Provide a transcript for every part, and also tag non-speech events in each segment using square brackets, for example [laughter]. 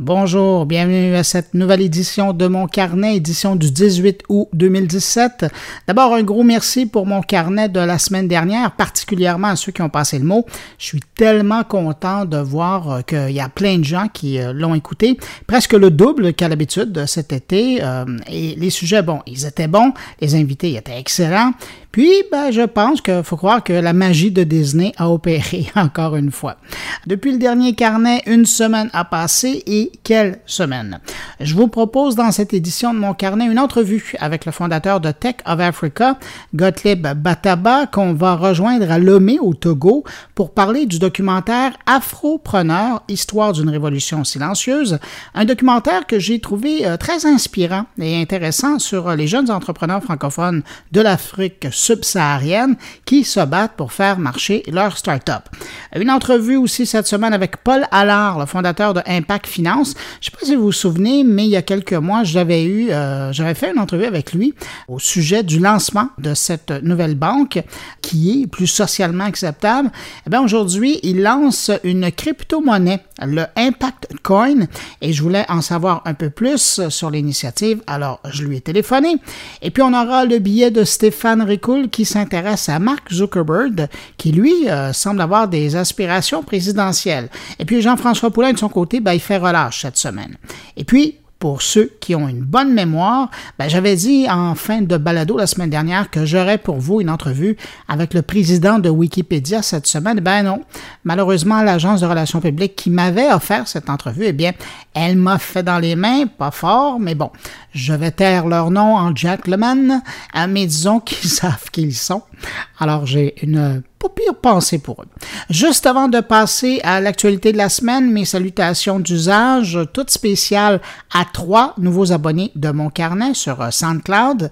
Bonjour, bienvenue à cette nouvelle édition de mon carnet, édition du 18 août 2017. D'abord, un gros merci pour mon carnet de la semaine dernière, particulièrement à ceux qui ont passé le mot. Je suis tellement content de voir euh, qu'il y a plein de gens qui euh, l'ont écouté, presque le double qu'à l'habitude cet été. Euh, et les sujets, bon, ils étaient bons, les invités étaient excellents. Puis, ben, je pense qu'il faut croire que la magie de Disney a opéré [laughs] encore une fois. Depuis le dernier carnet, une semaine a passé et quelle semaine? Je vous propose dans cette édition de mon carnet une entrevue avec le fondateur de Tech of Africa, Gottlieb Bataba, qu'on va rejoindre à Lomé au Togo pour parler du documentaire Afropreneur, Histoire d'une révolution silencieuse, un documentaire que j'ai trouvé euh, très inspirant et intéressant sur les jeunes entrepreneurs francophones de l'Afrique subsaharienne qui se battent pour faire marcher leur start-up. Une entrevue aussi cette semaine avec Paul Allard, le fondateur de Impact Finance. Je ne sais pas si vous vous souvenez, mais il y a quelques mois, j'avais eu, euh, j'avais fait une entrevue avec lui au sujet du lancement de cette nouvelle banque qui est plus socialement acceptable. Eh bien, aujourd'hui, il lance une crypto-monnaie, le Impact Coin, et je voulais en savoir un peu plus sur l'initiative. Alors, je lui ai téléphoné. Et puis, on aura le billet de Stéphane Rico qui s'intéresse à Mark Zuckerberg, qui lui euh, semble avoir des aspirations présidentielles. Et puis Jean-François Poulain, de son côté, ben, il fait relâche cette semaine. Et puis, pour ceux qui ont une bonne mémoire, ben, j'avais dit en fin de balado la semaine dernière que j'aurais pour vous une entrevue avec le président de Wikipédia cette semaine. Ben non, malheureusement, l'agence de relations publiques qui m'avait offert cette entrevue, eh bien, elle m'a fait dans les mains, pas fort, mais bon, je vais taire leur nom en gentleman, hein, mais disons [laughs] qu'ils savent qui ils sont. Alors j'ai une pas pire pensée pour eux. Juste avant de passer à l'actualité de la semaine, mes salutations d'usage toutes spéciales à trois nouveaux abonnés de mon carnet sur euh, SoundCloud,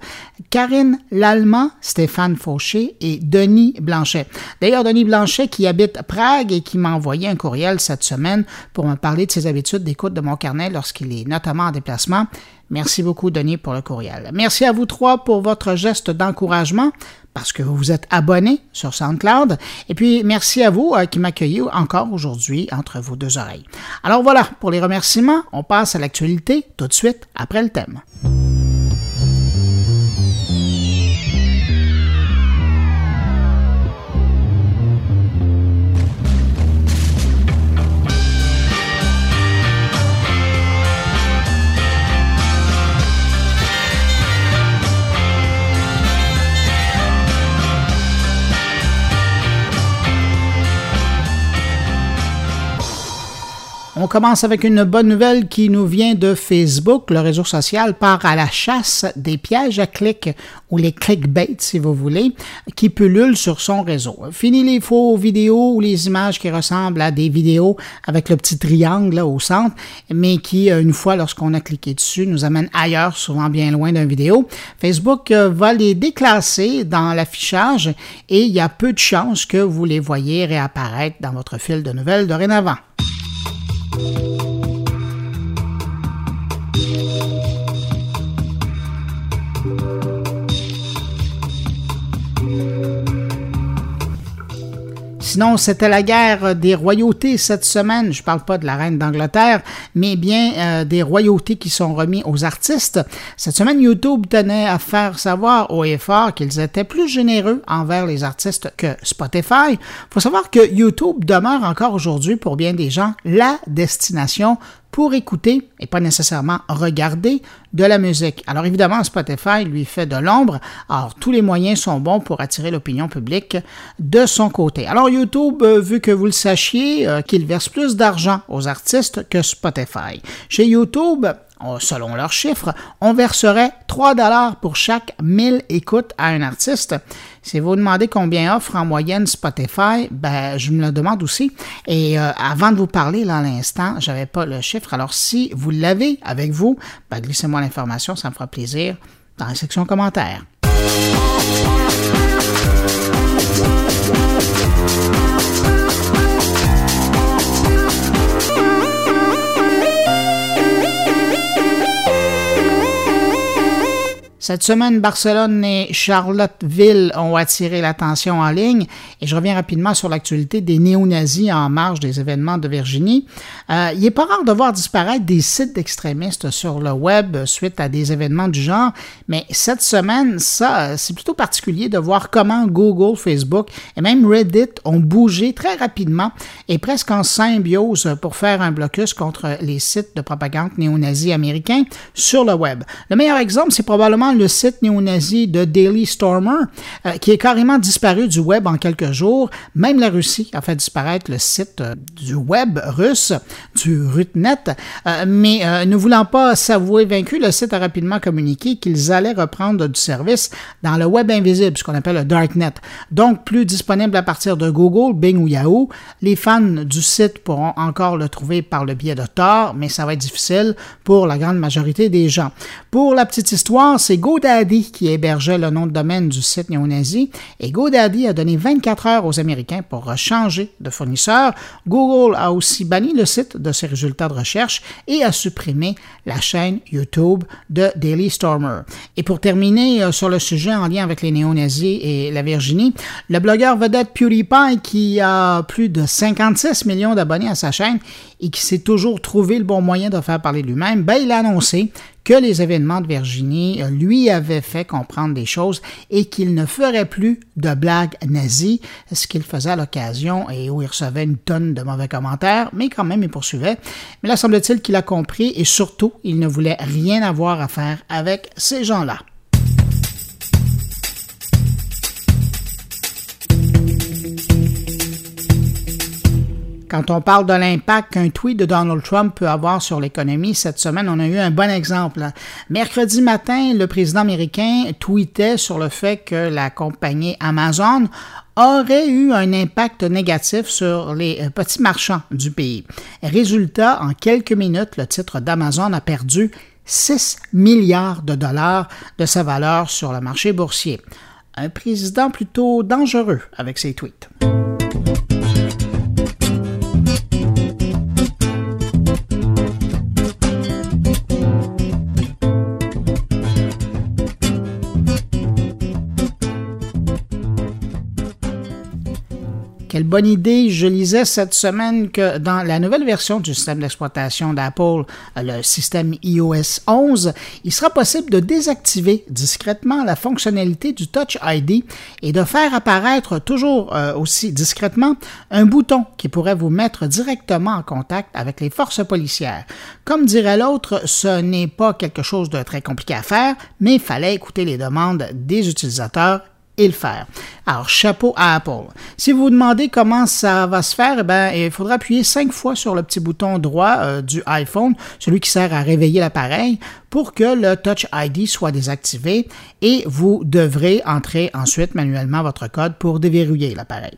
Karine Lallemand, Stéphane Fauché et Denis Blanchet. D'ailleurs, Denis Blanchet qui habite Prague et qui m'a envoyé un courriel cette semaine pour me parler de ses habitudes d'écoute de mon carnet lorsqu'il est notamment en déplacement. Merci beaucoup, Denis, pour le courriel. Merci à vous trois pour votre geste d'encouragement parce que vous vous êtes abonné sur SoundCloud. Et puis, merci à vous euh, qui m'accueillez encore aujourd'hui entre vos deux oreilles. Alors voilà, pour les remerciements, on passe à l'actualité tout de suite après le thème. On commence avec une bonne nouvelle qui nous vient de Facebook. Le réseau social part à la chasse des pièges à clics ou les clickbait, si vous voulez, qui pullulent sur son réseau. Fini les faux vidéos ou les images qui ressemblent à des vidéos avec le petit triangle au centre, mais qui, euh, une fois lorsqu'on a cliqué dessus, nous amènent ailleurs, souvent bien loin d'une vidéo. Facebook euh, va les déclasser dans l'affichage et il y a peu de chances que vous les voyez réapparaître dans votre fil de nouvelles dorénavant. Thank you. Sinon, c'était la guerre des royautés cette semaine. Je ne parle pas de la reine d'Angleterre, mais bien euh, des royautés qui sont remis aux artistes. Cette semaine, YouTube tenait à faire savoir au effort qu'ils étaient plus généreux envers les artistes que Spotify. Il faut savoir que YouTube demeure encore aujourd'hui pour bien des gens la destination pour écouter et pas nécessairement regarder de la musique. Alors évidemment, Spotify lui fait de l'ombre. Alors tous les moyens sont bons pour attirer l'opinion publique de son côté. Alors YouTube, euh, vu que vous le sachiez, euh, qu'il verse plus d'argent aux artistes que Spotify. Chez YouTube, selon leurs chiffres, on verserait 3 dollars pour chaque 1000 écoutes à un artiste. Si vous demandez combien offre en moyenne Spotify, ben, je me le demande aussi. Et euh, avant de vous parler, là, à l'instant, je n'avais pas le chiffre. Alors, si vous l'avez avec vous, ben, glissez-moi l'information, ça me fera plaisir dans la section commentaires. Cette semaine, Barcelone et Charlottesville ont attiré l'attention en ligne et je reviens rapidement sur l'actualité des néo-nazis en marge des événements de Virginie. Euh, il n'est pas rare de voir disparaître des sites d'extrémistes sur le web suite à des événements du genre, mais cette semaine, ça, c'est plutôt particulier de voir comment Google, Facebook et même Reddit ont bougé très rapidement et presque en symbiose pour faire un blocus contre les sites de propagande néo-nazis américains sur le web. Le meilleur exemple, c'est probablement le site néo-nazi de Daily Stormer, euh, qui est carrément disparu du web en quelques jours. Même la Russie a fait disparaître le site euh, du web russe, du Rutnet. Euh, mais ne voulant pas s'avouer vaincu, le site a rapidement communiqué qu'ils allaient reprendre du service dans le web invisible, ce qu'on appelle le Darknet. Donc, plus disponible à partir de Google, Bing ou Yahoo. Les fans du site pourront encore le trouver par le biais de Tor, mais ça va être difficile pour la grande majorité des gens. Pour la petite histoire, c'est GoDaddy qui hébergeait le nom de domaine du site néo-nazi et GoDaddy a donné 24 heures aux Américains pour changer de fournisseur. Google a aussi banni le site de ses résultats de recherche et a supprimé la chaîne YouTube de Daily Stormer. Et pour terminer euh, sur le sujet en lien avec les néo-nazis et la Virginie, le blogueur vedette PewDiePie qui a plus de 56 millions d'abonnés à sa chaîne et qui s'est toujours trouvé le bon moyen de faire parler lui-même, ben, il a annoncé que les événements de Virginie euh, lui avaient fait comprendre des choses et qu'il ne ferait plus de blagues nazies, ce qu'il faisait à l'occasion et où il recevait une tonne de mauvais commentaires, mais quand même il poursuivait. Mais là, semble-t-il qu'il a compris et surtout, il ne voulait rien avoir à faire avec ces gens-là. Quand on parle de l'impact qu'un tweet de Donald Trump peut avoir sur l'économie, cette semaine, on a eu un bon exemple. Mercredi matin, le président américain tweetait sur le fait que la compagnie Amazon aurait eu un impact négatif sur les euh, petits marchands du pays. Résultat, en quelques minutes, le titre d'Amazon a perdu 6 milliards de dollars de sa valeur sur le marché boursier. Un président plutôt dangereux avec ses tweets. Quelle bonne idée. Je lisais cette semaine que dans la nouvelle version du système d'exploitation d'Apple, le système iOS 11, il sera possible de désactiver discrètement la fonctionnalité du Touch ID et de faire apparaître toujours euh, aussi discrètement un bouton qui pourrait vous mettre directement en contact avec les forces policières. Comme dirait l'autre, ce n'est pas quelque chose de très compliqué à faire, mais il fallait écouter les demandes des utilisateurs et le faire. Alors, chapeau à Apple. Si vous vous demandez comment ça va se faire, eh ben, il faudra appuyer cinq fois sur le petit bouton droit euh, du iPhone, celui qui sert à réveiller l'appareil, pour que le Touch ID soit désactivé et vous devrez entrer ensuite manuellement votre code pour déverrouiller l'appareil.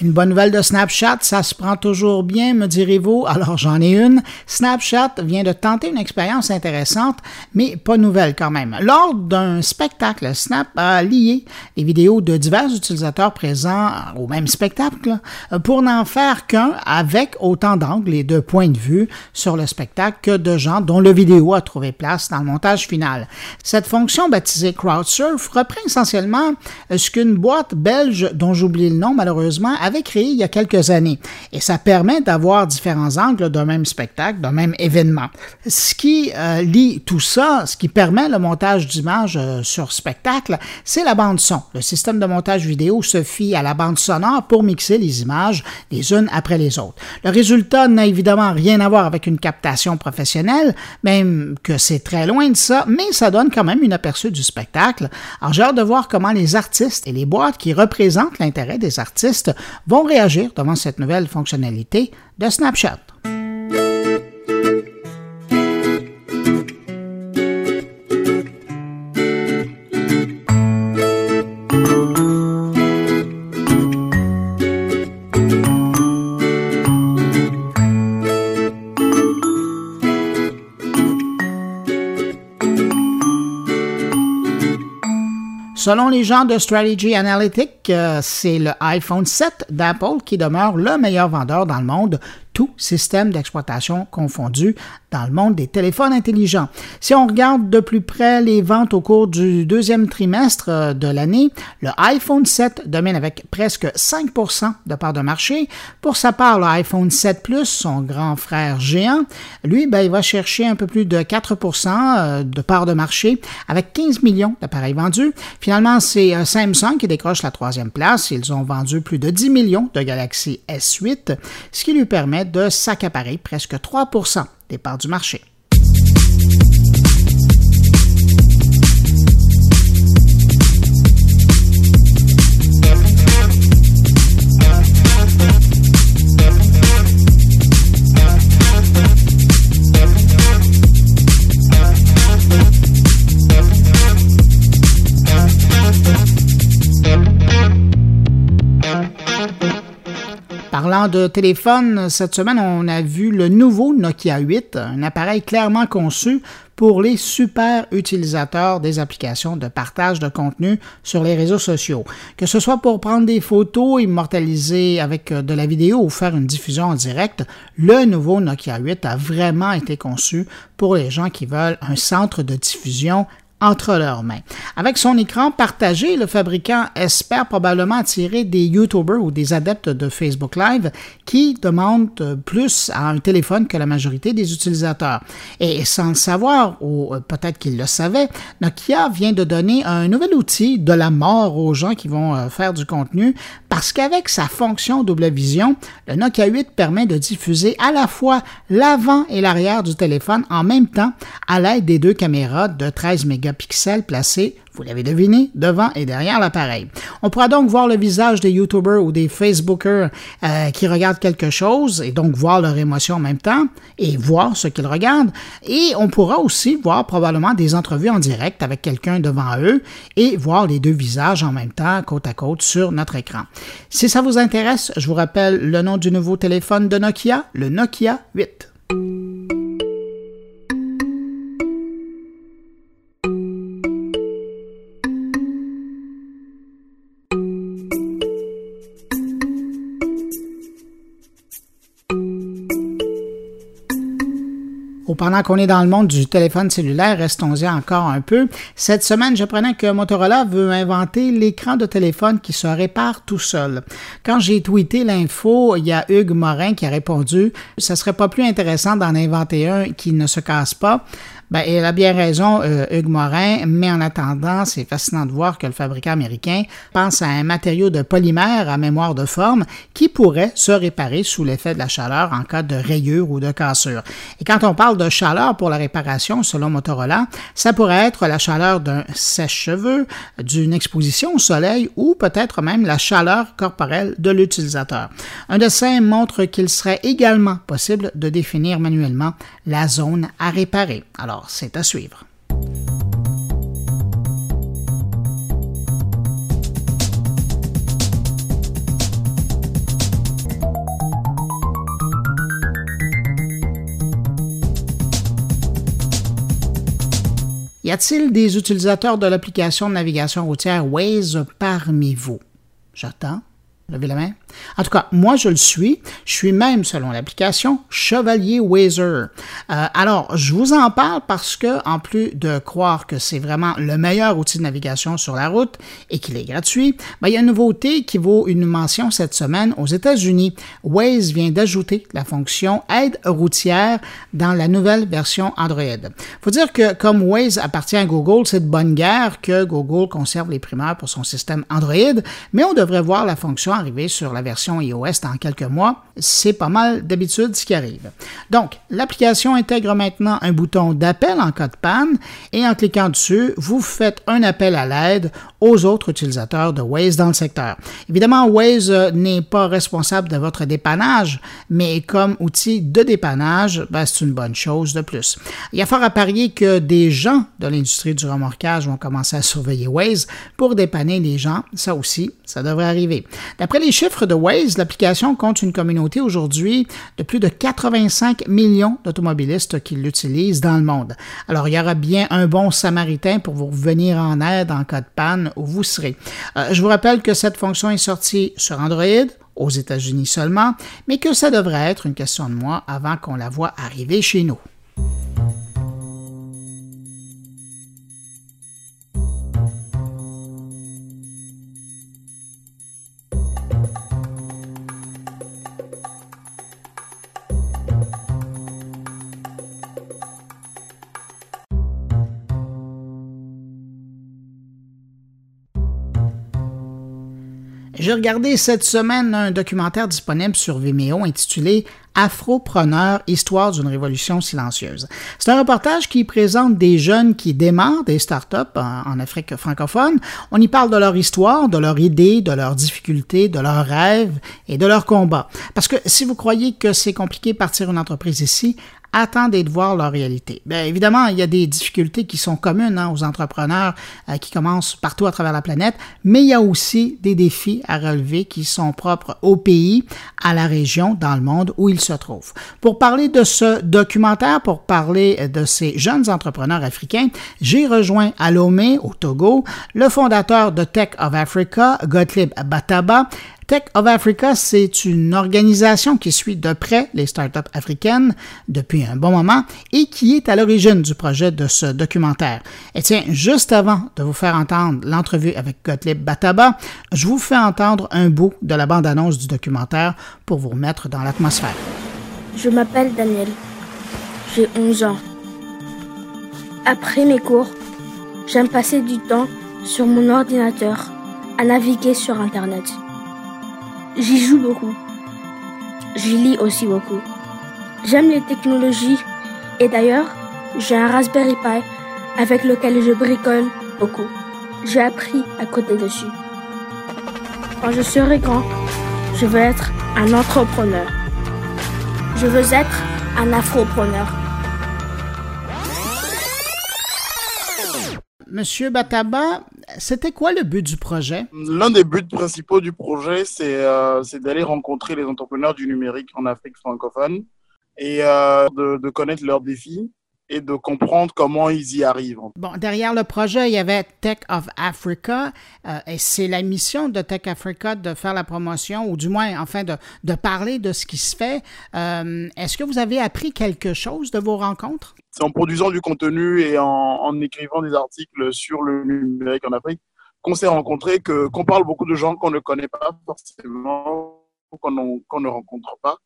Une bonne nouvelle de Snapchat, ça se prend toujours bien, me direz-vous. Alors j'en ai une. Snapchat vient de tenter une expérience intéressante, mais pas nouvelle quand même. Lors d'un spectacle, Snap a lié les vidéos de divers utilisateurs présents au même spectacle pour n'en faire qu'un avec autant d'angles et de points de vue sur le spectacle que de gens dont le vidéo a trouvé place dans le montage final. Cette fonction baptisée Crowdsurf reprend essentiellement ce qu'une boîte belge dont j'oublie le nom malheureusement avait créé il y a quelques années. Et ça permet d'avoir différents angles d'un même spectacle, d'un même événement. Ce qui euh, lie tout ça, ce qui permet le montage d'images euh, sur spectacle, c'est la bande son. Le système de montage vidéo se fie à la bande sonore pour mixer les images les unes après les autres. Le résultat n'a évidemment rien à voir avec une captation professionnelle, même que c'est très loin de ça, mais ça donne quand même une aperçu du spectacle. Alors j'ai hâte de voir comment les artistes et les boîtes qui représentent l'intérêt des artistes vont réagir devant cette nouvelle fonctionnalité de Snapchat. Selon les gens de Strategy Analytics, euh, c'est le iPhone 7 d'Apple qui demeure le meilleur vendeur dans le monde tout système d'exploitation confondu dans le monde des téléphones intelligents. Si on regarde de plus près les ventes au cours du deuxième trimestre euh, de l'année, le iPhone 7 domine avec presque 5% de part de marché. Pour sa part, l'iPhone 7 Plus, son grand frère géant, lui, ben, il va chercher un peu plus de 4% euh, de part de marché avec 15 millions d'appareils vendus. Finalement, c'est euh, Samsung qui décroche la troisième place. Ils ont vendu plus de 10 millions de Galaxy S8, ce qui lui permet de s'accaparer presque 3% des parts du marché. Parlant de téléphone, cette semaine, on a vu le nouveau Nokia 8, un appareil clairement conçu pour les super utilisateurs des applications de partage de contenu sur les réseaux sociaux. Que ce soit pour prendre des photos, immortaliser avec de la vidéo ou faire une diffusion en direct, le nouveau Nokia 8 a vraiment été conçu pour les gens qui veulent un centre de diffusion entre leurs mains. Avec son écran partagé, le fabricant espère probablement attirer des YouTubers ou des adeptes de Facebook Live qui demandent plus à un téléphone que la majorité des utilisateurs. Et sans le savoir, ou peut-être qu'ils le savaient, Nokia vient de donner un nouvel outil de la mort aux gens qui vont euh, faire du contenu parce qu'avec sa fonction double vision, le Nokia 8 permet de diffuser à la fois l'avant et l'arrière du téléphone en même temps à l'aide des deux caméras de 13 mégapixels pixels placés, vous l'avez deviné, devant et derrière l'appareil. On pourra donc voir le visage des YouTubers ou des Facebookers euh, qui regardent quelque chose et donc voir leur émotion en même temps et voir ce qu'ils regardent. Et on pourra aussi voir probablement des entrevues en direct avec quelqu'un devant eux et voir les deux visages en même temps, côte à côte, sur notre écran. Si ça vous intéresse, je vous rappelle le nom du nouveau téléphone de Nokia, le Nokia 8. Pendant qu'on est dans le monde du téléphone cellulaire, restons-y encore un peu. Cette semaine, je prenais que Motorola veut inventer l'écran de téléphone qui se répare tout seul. Quand j'ai tweeté l'info, il y a Hugues Morin qui a répondu "Ce serait pas plus intéressant d'en inventer un qui ne se casse pas." Ben, il a bien raison, euh, Hugues Morin, mais en attendant, c'est fascinant de voir que le fabricant américain pense à un matériau de polymère à mémoire de forme qui pourrait se réparer sous l'effet de la chaleur en cas de rayure ou de cassure. Et quand on parle de chaleur pour la réparation, selon Motorola, ça pourrait être la chaleur d'un sèche-cheveux, d'une exposition au soleil ou peut-être même la chaleur corporelle de l'utilisateur. Un dessin montre qu'il serait également possible de définir manuellement la zone à réparer. Alors, c'est à suivre. Y a-t-il des utilisateurs de l'application de navigation routière Waze parmi vous? J'attends. Levez la main. En tout cas, moi, je le suis. Je suis même, selon l'application, Chevalier Wazer. Euh, alors, je vous en parle parce que, en plus de croire que c'est vraiment le meilleur outil de navigation sur la route et qu'il est gratuit, ben, il y a une nouveauté qui vaut une mention cette semaine aux États-Unis. Waze vient d'ajouter la fonction aide routière dans la nouvelle version Android. Faut dire que comme Waze appartient à Google, c'est de bonne guerre que Google conserve les primeurs pour son système Android, mais on devrait voir la fonction arriver sur la version iOS dans quelques mois. C'est pas mal d'habitude ce qui arrive. Donc, l'application intègre maintenant un bouton d'appel en cas de panne et en cliquant dessus, vous faites un appel à l'aide aux autres utilisateurs de Waze dans le secteur. Évidemment, Waze euh, n'est pas responsable de votre dépannage, mais comme outil de dépannage, ben, c'est une bonne chose de plus. Il y a fort à parier que des gens de l'industrie du remorquage vont commencer à surveiller Waze pour dépanner les gens. Ça aussi, ça devrait arriver. D'après les chiffres de Waze, l'application compte une communauté aujourd'hui de plus de 85 millions d'automobilistes qui l'utilisent dans le monde. Alors, il y aura bien un bon samaritain pour vous venir en aide en cas de panne où vous serez. Euh, je vous rappelle que cette fonction est sortie sur Android, aux États-Unis seulement, mais que ça devrait être une question de mois avant qu'on la voit arriver chez nous. J'ai regardé cette semaine un documentaire disponible sur Vimeo intitulé Afropreneur, histoire d'une révolution silencieuse. C'est un reportage qui présente des jeunes qui démarrent des startups en, Afrique francophone. On y parle de leur histoire, de leurs idées, de leurs difficultés, de leurs rêves et de leurs combats. Parce que si vous croyez que c'est compliqué partir une entreprise ici, attendez de voir leur réalité. Bien évidemment, il y a des difficultés qui sont communes hein, aux entrepreneurs euh, qui commencent partout à travers la planète, mais il y a aussi des défis à relever qui sont propres au pays, à la région, dans le monde où ils se trouvent. Pour parler de ce documentaire, pour parler de ces jeunes entrepreneurs africains, j'ai rejoint à Lomé, au Togo, le fondateur de Tech of Africa, Gottlieb Bataba, Tech of Africa, c'est une organisation qui suit de près les startups africaines depuis un bon moment et qui est à l'origine du projet de ce documentaire. Et tiens, juste avant de vous faire entendre l'entrevue avec Gottlieb Bataba, je vous fais entendre un bout de la bande-annonce du documentaire pour vous remettre dans l'atmosphère. Je m'appelle Daniel. J'ai 11 ans. Après mes cours, j'aime passer du temps sur mon ordinateur à naviguer sur Internet. J'y joue beaucoup. J'y lis aussi beaucoup. J'aime les technologies et d'ailleurs, j'ai un Raspberry Pi avec lequel je bricole beaucoup. J'ai appris à côté dessus. Quand je serai grand, je veux être un entrepreneur. Je veux être un afropreneur. Monsieur Bataba, c'était quoi le but du projet? L'un des buts principaux du projet, c'est euh, d'aller rencontrer les entrepreneurs du numérique en Afrique francophone et euh, de, de, connaître leurs défis et de comprendre comment ils y arrivent. Bon, derrière le projet, il y avait Tech of Africa euh, et c'est la mission de Tech Africa de faire la promotion ou du moins, enfin, de, de parler de ce qui se fait. Euh, Est-ce que vous avez appris quelque chose de vos rencontres? C'est en produisant du contenu et en, en, écrivant des articles sur le numérique en Afrique qu'on s'est rencontrés, qu'on parle beaucoup de gens qu'on ne connaît pas forcément, qu'on qu ne rencontre pas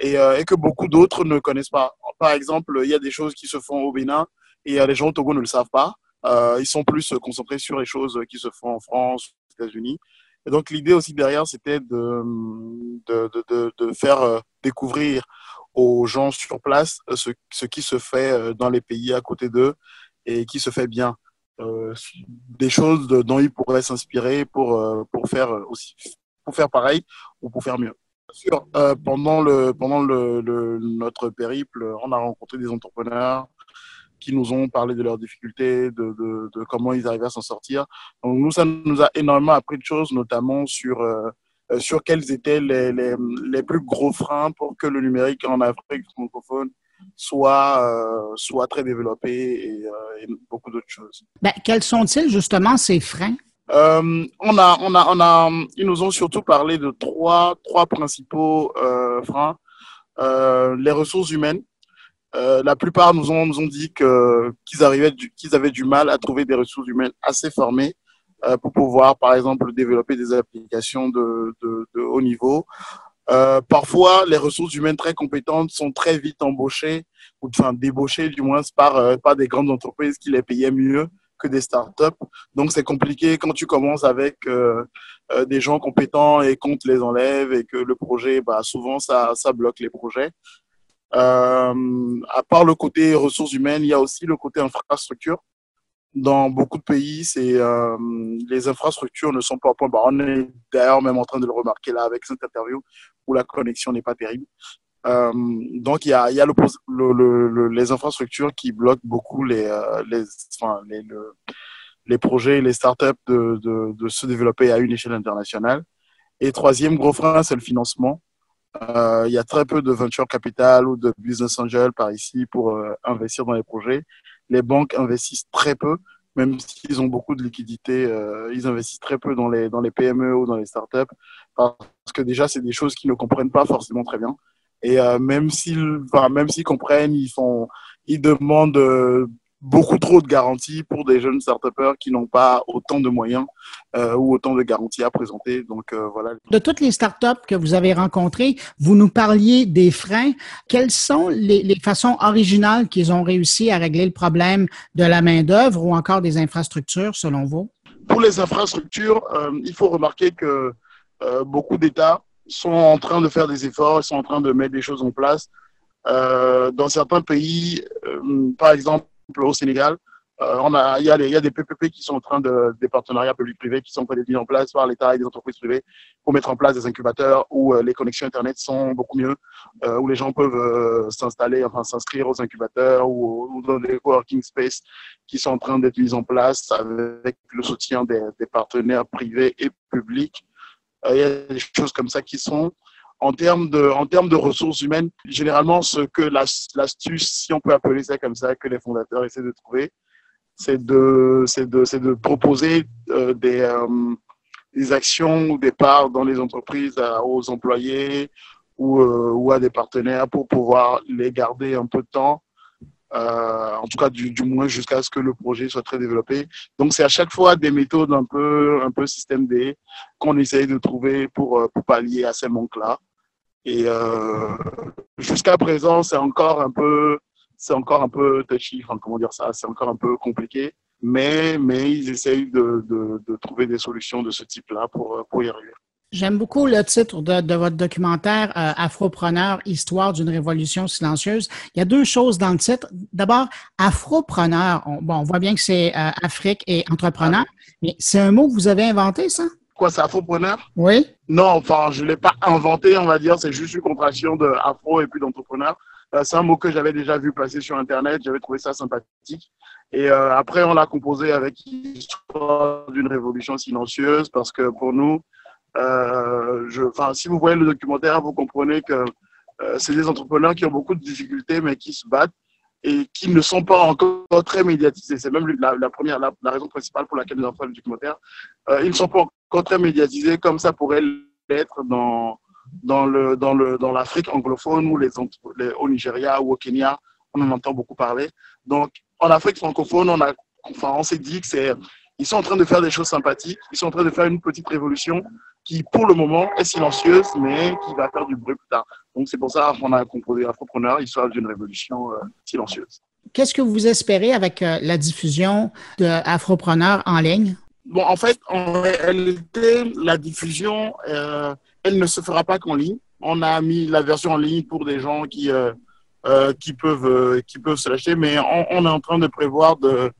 et, euh, et que beaucoup d'autres ne connaissent pas. Par exemple, il y a des choses qui se font au Bénin et les gens au Togo ne le savent pas. Euh, ils sont plus concentrés sur les choses qui se font en France, aux États-Unis. Et donc l'idée aussi derrière, c'était de, de, de, de, faire euh, découvrir aux gens sur place ce, ce qui se fait euh, dans les pays à côté d'eux et qui se fait bien. Euh, des choses dont ils pourraient s'inspirer pour, pour faire aussi pour faire pareil ou pour faire mieux sûr, euh, pendant, le, pendant le, notre périple, on a rencontré des entrepreneurs qui nous ont parlé de leurs difficultés, de, comment ils arrivaient à s'en sortir. Donc nous, ça nous a énormément appris de choses, notamment sur, euh, sur quels étaient les, les, plus gros freins pour que le numérique en Afrique francophone soit, euh, soit très développé et, euh, et beaucoup d'autres choses. Ben, quels sont-ils justement ces freins? Euh, on a, on a, on a, ils nous ont surtout parlé de trois, trois principaux euh, freins. Euh, les ressources humaines. Euh, la plupart nous ont, nous ont dit que qu'ils arrivaient, qu'ils avaient du mal à trouver des ressources humaines assez formées euh, pour pouvoir, par exemple, développer des applications de, de, de haut niveau. Euh, parfois, les ressources humaines très compétentes sont très vite embauchées ou enfin débauchées du moins par par des grandes entreprises qui les payaient mieux que des startups. Donc, c'est compliqué quand tu commences avec euh, euh, des gens compétents et qu'on te les enlève et que le projet, bah, souvent, ça, ça bloque les projets. Euh, à part le côté ressources humaines, il y a aussi le côté infrastructure. Dans beaucoup de pays, c'est les infrastructures ne sont pas au point. Bah, on est d'ailleurs même en train de le remarquer là avec cette interview où la connexion n'est pas terrible. Euh, donc il y a, les infrastructures qui bloquent beaucoup les, euh, les, enfin, les, le, les projets et les startups de, de, se développer à une échelle internationale. Et troisième gros frein, c'est le financement. Euh, il y a très peu de venture capital ou de business angel par ici pour investir dans les projets. Les banques investissent très peu, même s'ils ont beaucoup de liquidités, ils investissent très peu dans les, dans les PME ou dans les startups parce que déjà, c'est des choses qu'ils ne comprennent pas forcément très bien. Et même s'ils enfin, même s'ils comprennent, ils, font, ils demandent beaucoup trop de garanties pour des jeunes start qui n'ont pas autant de moyens euh, ou autant de garanties à présenter. Donc euh, voilà. De toutes les startups que vous avez rencontrées, vous nous parliez des freins. Quelles sont les, les façons originales qu'ils ont réussi à régler le problème de la main d'œuvre ou encore des infrastructures, selon vous? Pour les infrastructures, euh, il faut remarquer que beaucoup d'États sont en train de faire des efforts, sont en train de mettre des choses en place. dans certains pays, par exemple au Sénégal. Euh, il, y a des PPP qui sont en train de, des partenariats publics-privés qui sont mis en place par l'État et des entreprises privées pour mettre en place des incubateurs où euh, les connexions Internet sont beaucoup mieux, euh, où les gens peuvent s'installer, enfin s'inscrire aux incubateurs ou, dans des working space qui sont en train d'être mis en place avec le soutien des partenaires privés et publics. Il y a des choses comme ça qui sont en termes de, en termes de ressources humaines, généralement, ce que l'astuce, si on peut appeler ça comme ça, que les fondateurs essaient de trouver, c'est de, de, de proposer euh, des, euh, des actions ou des parts dans les entreprises aux employés ou, euh, ou, à des partenaires pour pouvoir les garder un peu de temps, en tout cas du, du moins jusqu'à ce que le projet soit très développé. Donc c'est à chaque fois des méthodes un peu, un peu système D qu'on essaye de trouver pour, pour pallier à ces manques-là. Et euh, jusqu'à présent, c'est encore un peu, c'est encore un peu touchy, enfin, comment dire ça, c'est encore un peu compliqué. Mais, mais ils essayent de, de, de trouver des solutions de ce type-là pour, pour y arriver. J'aime beaucoup le titre de, de votre documentaire euh, Afropreneur, histoire d'une révolution silencieuse. Il y a deux choses dans le titre. D'abord, Afropreneur. On, bon, on voit bien que c'est euh, Afrique et entrepreneur, mais c'est un mot que vous avez inventé, ça? Quoi, c'est afropreneur? Oui. Non, enfin, je ne l'ai pas inventé, on va dire. C'est juste une contraction de afro et puis d'entrepreneur. Euh, c'est un mot que j'avais déjà vu passer sur Internet. J'avais trouvé ça sympathique. Et après, on l'a composé avec l'histoire d'une révolution silencieuse parce que pour nous, je, si vous voyez le documentaire, vous comprenez que euh, c'est des entrepreneurs qui ont beaucoup de difficultés, mais qui se battent et qui ne sont pas encore très médiatisés. C'est même la, première, la, raison principale pour laquelle nous avons fait le documentaire. Euh, ils ne sont pas encore très médiatisés comme ça pourrait l'être dans, l'Afrique anglophone ou les, au Nigeria ou au Kenya. On en entend beaucoup parler. Donc, en Afrique francophone, on a, enfin, on s'est dit que ils sont en train de faire des choses sympathiques. Ils sont en train de faire une petite révolution qui, pour le moment, est silencieuse, mais qui va faire du bruit plus tard. Donc, c'est pour ça qu'on a composé Afropreneur, histoire d'une révolution euh, silencieuse. Qu'est-ce que vous espérez avec euh, la diffusion de Afropreneur en ligne? Bon, en fait, en réalité, la diffusion, euh, elle ne se fera pas qu'en ligne. On a mis la version en ligne pour des gens qui, qui peuvent, qui peuvent se l'acheter, mais on, on, est en train de prévoir de,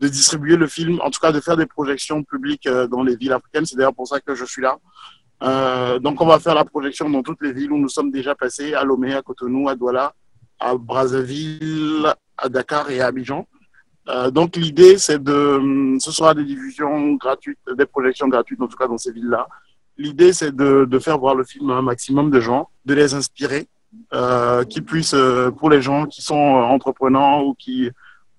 de distribuer le film, en tout cas de faire des projections publiques dans les villes africaines. C'est d'ailleurs pour ça que je suis là. Euh, donc, on va faire la projection dans toutes les villes où nous sommes déjà passés, à Lomé, à Cotonou, à Douala, à Brazzaville, à Dakar et à Abidjan. Euh, donc, l'idée, c'est de, ce sera des diffusions gratuites, des projections gratuites, en tout cas dans ces villes-là. L'idée, c'est de, faire voir le film à un maximum de gens, de les inspirer, euh, puissent, euh, pour les gens qui sont entreprenants ou qui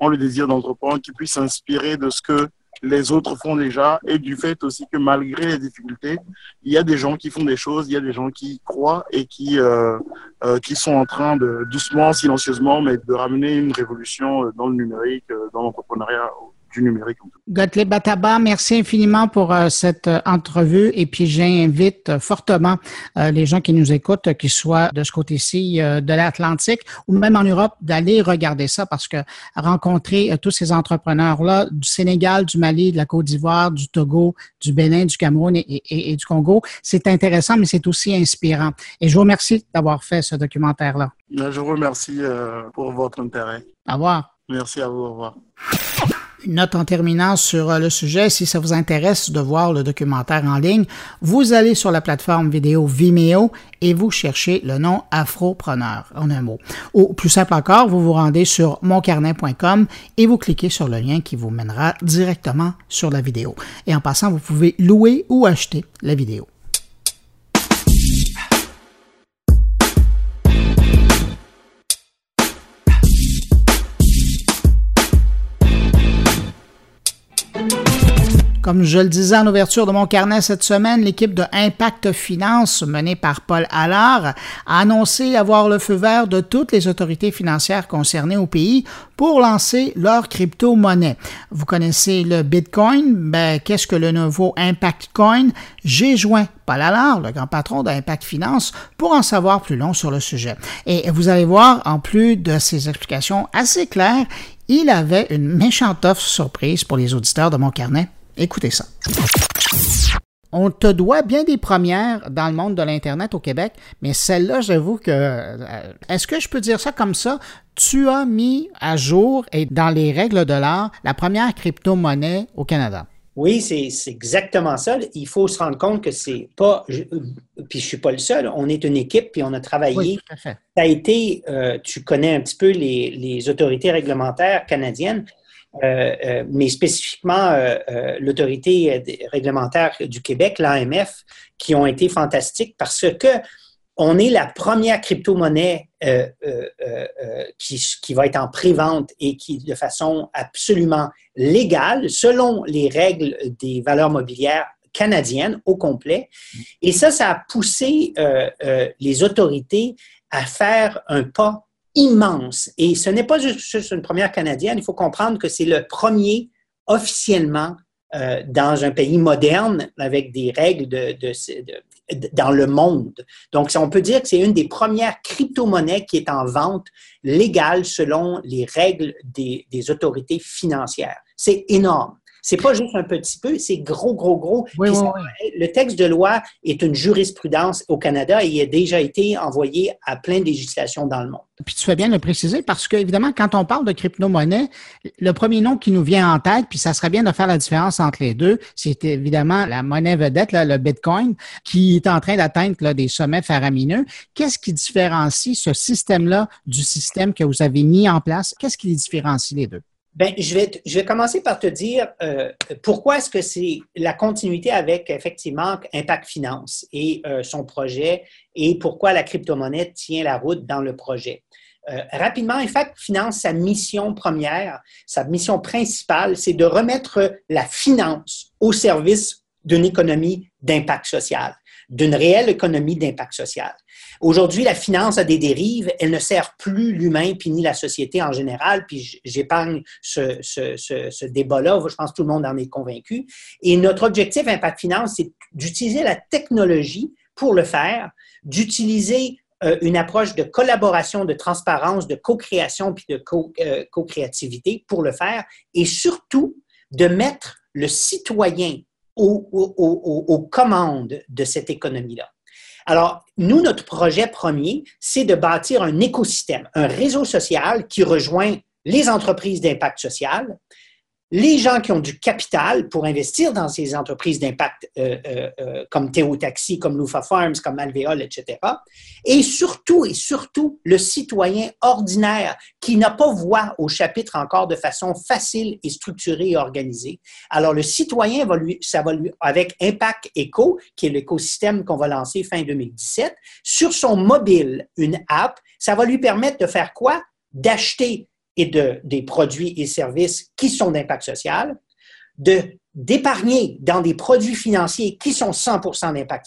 le désir d'entreprendre, qui puissent s'inspirer de ce que les autres font déjà et du fait aussi que malgré les difficultés, il y a des gens qui font des choses, il y a des gens qui croient et qui, euh, euh, qui sont en train de doucement, silencieusement, mais de ramener une révolution euh, dans le numérique, dans l'entrepreneuriat du numérique. Gottlieb Bataba, merci infiniment pour euh, cette euh, entrevue et puis j'invite euh, fortement les gens qui nous écoutent, qu'ils soient de ce côté-ci de l'Atlantique ou même en Europe, d'aller regarder ça parce que rencontrer tous ces entrepreneurs-là du Sénégal, du Mali, de la Côte d'Ivoire, du Togo, du Bénin, du Cameroun et, et, et du Congo, c'est intéressant, mais c'est aussi inspirant. Et je vous remercie d'avoir fait ce documentaire-là. Je vous remercie pour votre intérêt. Au revoir. Merci à vous. Au revoir. Une note en terminant sur euh, le sujet, si ça vous intéresse de voir le documentaire en ligne, vous allez sur la plateforme vidéo Vimeo et vous cherchez le nom Afropreneur en un mot. Ou plus simple encore, vous vous rendez sur moncarnet.com et vous cliquez sur le lien qui vous mènera directement sur la vidéo. Et en passant, vous pouvez louer ou acheter la vidéo. Comme je le disais en ouverture de mon carnet cette semaine, l'équipe de Impact Finance, menée par Paul Allard, a annoncé avoir le feu vert de toutes les autorités financières concernées au pays pour lancer leur crypto-monnaie. Vous connaissez le Bitcoin? Ben, qu'est-ce que le nouveau Impact Coin? J'ai joint Paul Allard, le grand patron d'Impact Finance, pour en savoir plus long sur le sujet. Et vous allez voir, en plus de ces explications assez claires, il avait une méchante offre surprise pour les auditeurs de mon carnet. Écoutez ça. On te doit bien des premières dans le monde de l'Internet au Québec, mais celle-là, j'avoue que... Euh, est-ce que je peux dire ça comme ça? Tu as mis à jour et dans les règles de l'art la première crypto-monnaie au Canada. Oui, c'est exactement ça. Il faut se rendre compte que c'est pas, puis je suis pas le seul. On est une équipe, puis on a travaillé. Ça a été, euh, tu connais un petit peu les, autorités réglementaires canadiennes, mais spécifiquement l'autorité réglementaire du Québec, l'AMF, qui ont été fantastiques parce que on est la première crypto-monnaie euh, euh, euh, qui, va être en pré-vente et qui, de façon absolument légale, selon les règles des valeurs mobilières canadiennes au complet. Et ça, ça a poussé les autorités à faire un pas immense. Et ce n'est pas juste une première canadienne, il faut comprendre que c'est le premier officiellement dans un pays moderne avec des règles de, dans le monde. Donc, on peut dire que c'est une des premières crypto-monnaies qui est en vente légale selon les règles des, des autorités financières. C'est énorme. C'est pas juste un petit peu, c'est gros, gros, gros. Le texte de loi est une jurisprudence au Canada et il a déjà été envoyé à plein de législations dans le monde. Puis tu fais bien de le préciser parce que, évidemment, quand on parle de crypto-monnaie, le premier nom qui nous vient en tête, puis ça serait bien de faire la différence entre les deux, c'est évidemment la monnaie vedette, le Bitcoin, qui est en train d'atteindre des sommets faramineux. Qu'est-ce qui différencie ce système-là du système que vous avez mis en place? Qu'est-ce qui les différencie les deux? Ben, je vais, je vais commencer par te dire euh, pourquoi est-ce que c'est la continuité avec effectivement Impact Finance et euh, son projet et pourquoi la crypto-monnaie tient la route dans le projet. Euh, rapidement, Impact Finance, sa mission première, sa mission principale, c'est de remettre la finance au service d'une économie d'impact social, d'une réelle économie d'impact social. Aujourd'hui, la finance a des dérives. Elle ne sert plus l'humain puis ni la société en général. Puis j'épargne ce, ce, ce, débat-là. Je pense que tout le monde en est convaincu. Et notre objectif Impact Finance, c'est d'utiliser la technologie pour le faire, d'utiliser euh, une approche de collaboration, de transparence, de co-création puis de euh, co-créativité pour le faire et surtout de mettre le citoyen aux commandes de cette économie-là. Alors, nous, notre projet premier, c'est de bâtir un écosystème, un réseau social qui rejoint les entreprises d'impact social, les gens qui ont du capital pour investir dans ces entreprises d'impact euh, euh, euh, comme Théo Taxi, comme Lufa Farms, comme Alvéole, etc. Et surtout, et surtout, le citoyen ordinaire qui n'a pas voix au chapitre encore de façon facile et structurée et organisée. Alors, le citoyen va lui, ça va lui, avec Impact Eco, qui est l'écosystème qu'on va lancer fin 2017, sur son mobile, une app, ça va lui permettre de faire quoi? D'acheter et de, des produits et services qui sont d'impact social, de d'épargner dans des produits financiers qui sont 100% d'impact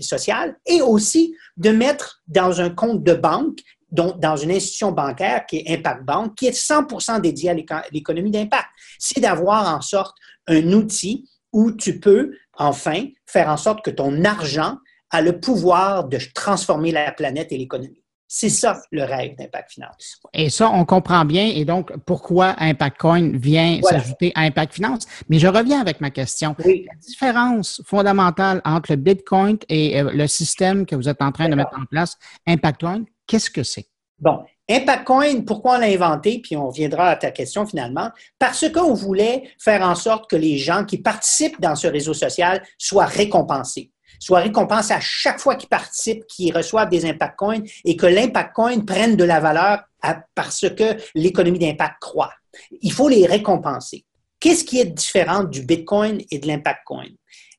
social et aussi de mettre dans un compte de banque, dans une institution bancaire qui est Impact Bank, qui est 100% dédiée à l'économie d'impact. C'est d'avoir en sorte un outil où tu peux enfin faire en sorte que ton argent a le pouvoir de transformer la planète et l'économie. C'est ça le rêve d'Impact Finance. Et ça, on comprend bien. Et donc, pourquoi Impact Coin vient s'ajouter à Impact Finance? Mais je reviens avec ma question. La différence fondamentale entre le Bitcoin et euh, le système que vous êtes en train de mettre en place, Impact Coin, qu'est-ce que c'est? Bon, Impact Coin, pourquoi on l'a inventé? Puis on reviendra à ta question finalement. Parce qu'on voulait faire en sorte que les gens qui participent dans ce réseau social soient récompensés soit récompensé à chaque fois qu'ils participent, qu'ils reçoivent des impact coins et que l'impact coin prenne de la valeur parce que l'économie d'impact croît. Il faut les récompenser. Qu'est-ce qui est différent du Bitcoin et de l'impact coin?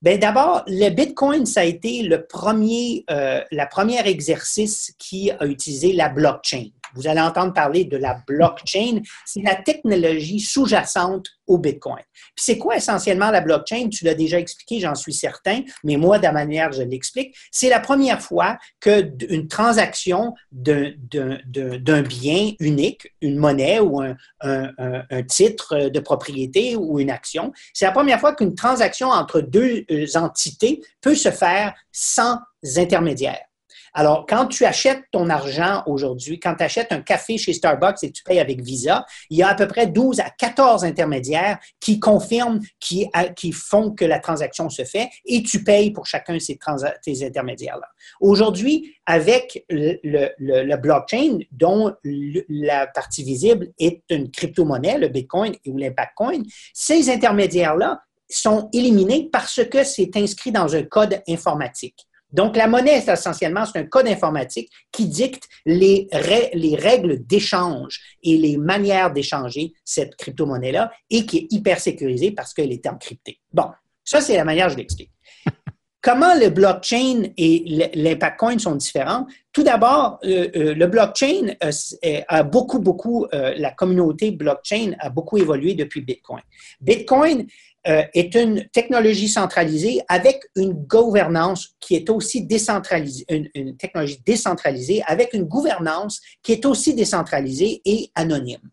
Bien, d'abord, le Bitcoin, ça a été le premier, euh, la première exercice qui a utilisé la blockchain. Vous allez entendre parler de la blockchain. C'est la technologie sous-jacente au Bitcoin. Puis c'est quoi essentiellement la blockchain? Tu l'as déjà expliqué, j'en suis certain, mais moi, de la manière je l'explique, c'est la première fois qu'une transaction d'un bien unique, une monnaie ou un, un, titre de propriété ou une action, c'est la première fois qu'une transaction entre deux euh, entités peut se faire sans intermédiaire. Alors, quand tu achètes ton argent aujourd'hui, quand tu achètes un café chez Starbucks et tu payes avec Visa, il y a à peu près 12 à 14 intermédiaires qui confirment, qui, qui font que la transaction se fait et tu payes pour chacun de ces, intermédiaires-là. Aujourd'hui, avec le, le, blockchain, dont la partie visible est une crypto-monnaie, le Bitcoin ou l'Impact Coin, ces intermédiaires-là sont éliminés parce que c'est inscrit dans un code informatique. Donc, la monnaie, c'est essentiellement, c'est un code informatique qui dicte les, les règles d'échange et les manières d'échanger cette crypto-monnaie-là et qui est hyper sécurisée parce qu'elle est encryptée. Bon, ça, c'est la manière je l'explique. [laughs] Comment le blockchain et l'impact coin sont différents? Tout d'abord, euh, euh, le blockchain euh, a beaucoup, beaucoup, la communauté blockchain a beaucoup évolué depuis Bitcoin. Bitcoin euh, est une technologie centralisée avec une gouvernance qui est aussi décentralisée, une, technologie décentralisée avec une gouvernance qui est aussi décentralisée et anonyme.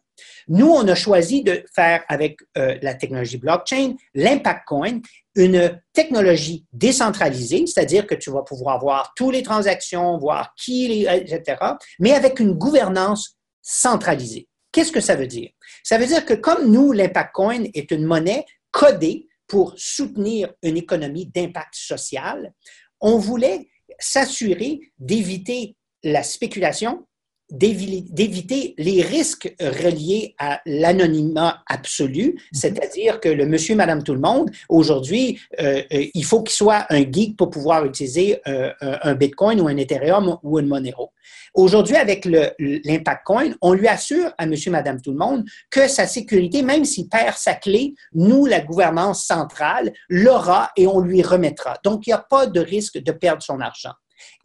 Nous, on a choisi de faire avec euh, la technologie blockchain l'impact coin, une technologie décentralisée, c'est-à-dire que tu vas pouvoir voir toutes les transactions, voir qui, etc., mais avec une gouvernance centralisée. Qu'est-ce que ça veut dire? Ça veut dire que comme nous, l'impact coin est une monnaie codé pour soutenir une économie d'impact social, on voulait s'assurer d'éviter la spéculation, d'éviter les risques reliés à l'anonymat absolu, mhm. c'est-à-dire que le monsieur, madame, tout le monde, aujourd'hui, euh, euh, il faut qu'il soit un geek pour pouvoir utiliser euh, un Bitcoin ou un Ethereum ou une Monero. Aujourd'hui, avec l'Impact Coin, on lui assure à monsieur, madame, tout le monde que sa sécurité, même s'il perd sa clé, nous, la gouvernance centrale, l'aura et on lui remettra. Donc, il n'y a pas de risque de perdre son argent.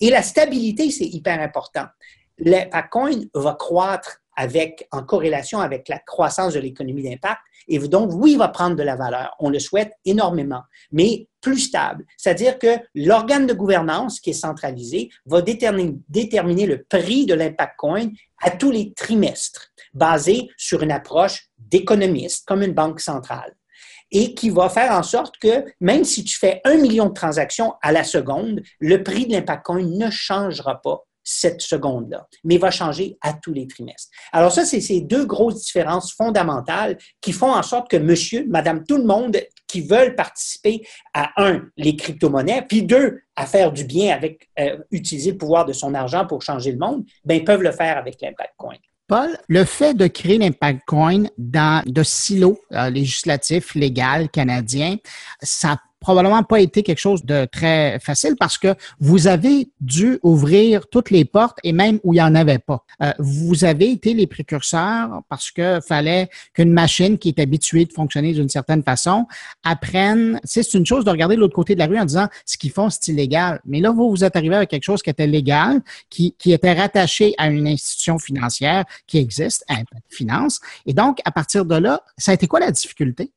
Et la stabilité, c'est hyper important coin va croître avec, en corrélation avec la croissance de l'économie d'impact. Et donc, oui, il va prendre de la valeur. On le souhaite énormément, mais plus stable. C'est-à-dire que l'organe de gouvernance qui est centralisé va déterminer, déterminer le prix de l'impact coin à tous les trimestres, basé sur une approche d'économiste, comme une banque centrale et qui va faire en sorte que même si tu fais un million de transactions à la seconde, le prix de l'impact coin ne changera pas cette seconde-là, mais va changer à tous les trimestres. Alors ça, c'est ces deux grosses différences fondamentales qui font en sorte que monsieur, madame, tout le monde qui veulent participer à, un, les crypto-monnaies, puis deux, à faire du bien avec, euh, utiliser le pouvoir de son argent pour changer le monde, ben, peuvent le faire avec l'Impact Coin. Paul, le fait de créer l'Impact Coin dans de silos euh, législatifs, légal, canadiens, ça probablement pas été quelque chose de très facile parce que vous avez dû ouvrir toutes les portes et même où il n'y en avait pas. Euh, vous avez été les précurseurs parce que fallait qu'une machine qui est habituée de fonctionner d'une certaine façon apprenne. C'est une chose de regarder de l'autre côté de la rue en disant ce qu'ils font, c'est illégal. Mais là, vous, vous êtes arrivé avec quelque chose qui était légal, qui, qui était rattaché à une institution financière qui existe, Impact Finance. Et donc, à partir de là, ça a été quoi la difficulté?